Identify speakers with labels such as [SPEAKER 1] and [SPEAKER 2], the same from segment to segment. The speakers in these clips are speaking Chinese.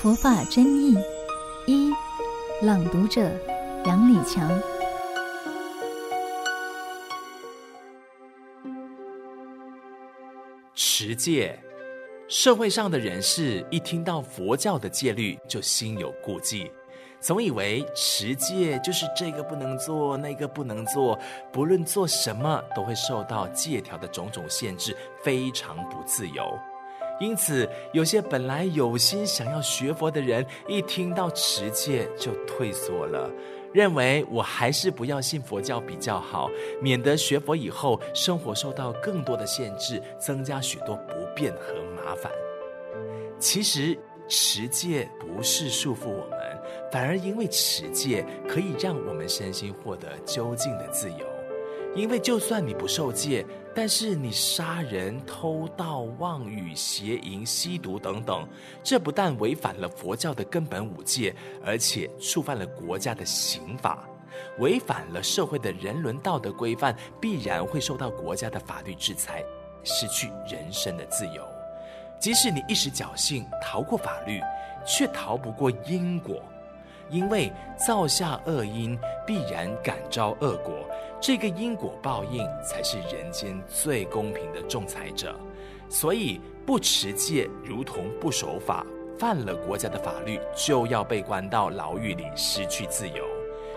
[SPEAKER 1] 佛法真义一，朗读者杨礼强。
[SPEAKER 2] 持戒，社会上的人士一听到佛教的戒律，就心有顾忌。总以为持戒就是这个不能做，那个不能做，不论做什么都会受到戒条的种种限制，非常不自由。因此，有些本来有心想要学佛的人，一听到持戒就退缩了，认为我还是不要信佛教比较好，免得学佛以后生活受到更多的限制，增加许多不便和麻烦。其实，持戒不是束缚我们。反而因为持戒可以让我们身心获得究竟的自由，因为就算你不受戒，但是你杀人、偷盗、妄语、邪淫、吸毒等等，这不但违反了佛教的根本五戒，而且触犯了国家的刑法，违反了社会的人伦道德规范，必然会受到国家的法律制裁，失去人身的自由。即使你一时侥幸逃过法律，却逃不过因果。因为造下恶因，必然感召恶果，这个因果报应才是人间最公平的仲裁者。所以不持戒，如同不守法，犯了国家的法律，就要被关到牢狱里，失去自由。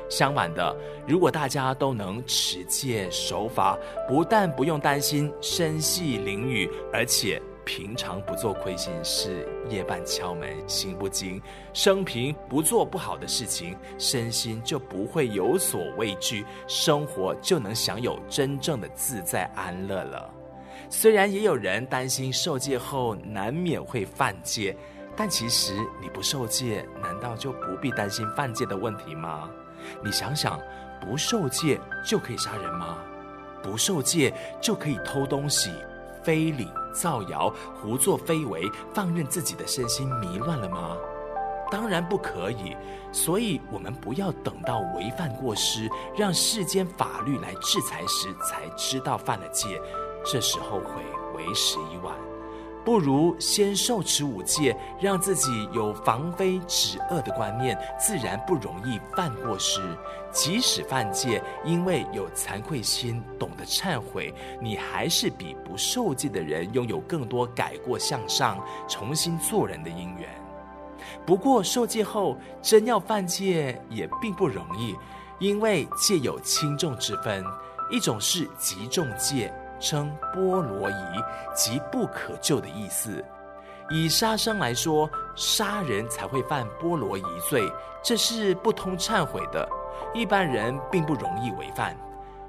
[SPEAKER 2] 相反的，如果大家都能持戒守法，不但不用担心身系囹圄，而且。平常不做亏心事，夜半敲门心不惊，生平不做不好的事情，身心就不会有所畏惧，生活就能享有真正的自在安乐了。虽然也有人担心受戒后难免会犯戒，但其实你不受戒，难道就不必担心犯戒的问题吗？你想想，不受戒就可以杀人吗？不受戒就可以偷东西？非礼、造谣、胡作非为，放任自己的身心迷乱了吗？当然不可以。所以，我们不要等到违犯过失，让世间法律来制裁时，才知道犯了戒，这时后悔为时已晚。不如先受持五戒，让自己有防非止恶的观念，自然不容易犯过失。即使犯戒，因为有惭愧心，懂得忏悔，你还是比不受戒的人拥有更多改过向上、重新做人的因缘。不过受戒后真要犯戒也并不容易，因为戒有轻重之分，一种是极重戒。称波罗夷，即不可救的意思。以杀生来说，杀人才会犯波罗夷罪，这是不通忏悔的，一般人并不容易违犯。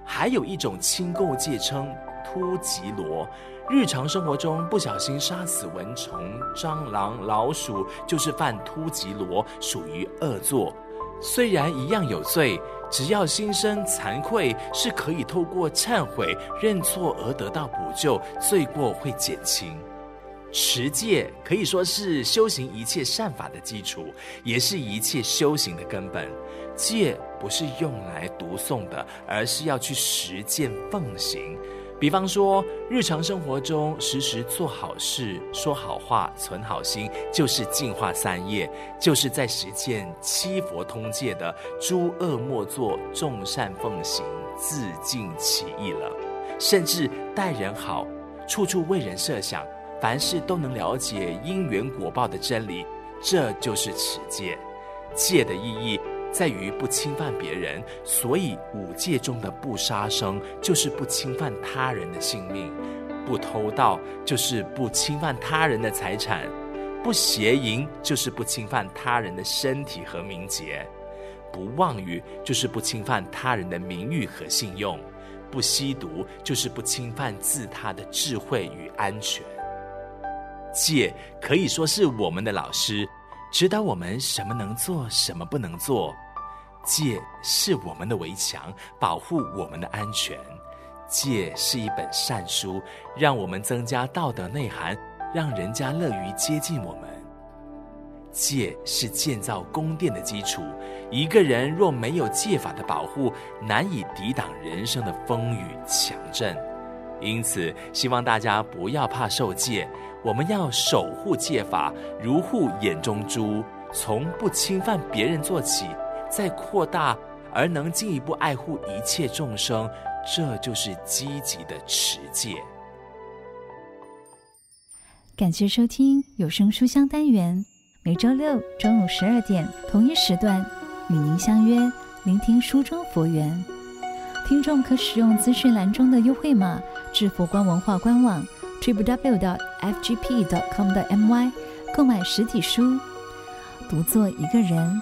[SPEAKER 2] 还有一种轻垢戒称突击罗，日常生活中不小心杀死蚊虫、蟑螂、老鼠，就是犯突击罗，属于恶作。虽然一样有罪，只要心生惭愧，是可以透过忏悔、认错而得到补救，罪过会减轻。持戒可以说是修行一切善法的基础，也是一切修行的根本。戒不是用来读诵的，而是要去实践奉行。比方说，日常生活中时时做好事、说好话、存好心，就是净化三业，就是在实践七佛通戒的“诸恶莫作，众善奉行，自净其意”了。甚至待人好，处处为人设想，凡事都能了解因缘果报的真理，这就是持戒。戒的意义，在于不侵犯别人，所以五戒中的不杀生就是不侵犯他人的性命，不偷盗就是不侵犯他人的财产，不邪淫就是不侵犯他人的身体和名节，不妄语就是不侵犯他人的名誉和信用，不吸毒就是不侵犯自他的智慧与安全。戒可以说是我们的老师。指导我们什么能做，什么不能做。戒是我们的围墙，保护我们的安全。戒是一本善书，让我们增加道德内涵，让人家乐于接近我们。戒是建造宫殿的基础。一个人若没有戒法的保护，难以抵挡人生的风雨强震。因此，希望大家不要怕受戒。我们要守护戒法，如护眼中珠，从不侵犯别人做起，再扩大而能进一步爱护一切众生，这就是积极的持戒。
[SPEAKER 1] 感谢收听有声书香单元，每周六中午十二点同一时段与您相约，聆听书中佛缘。听众可使用资讯栏中的优惠码至佛光文化官网 www.fgp.com.my 购买实体书。读作一个人，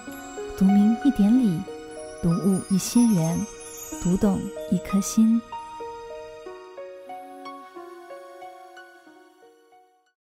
[SPEAKER 1] 读明一点理，读悟一些缘，读懂一颗心。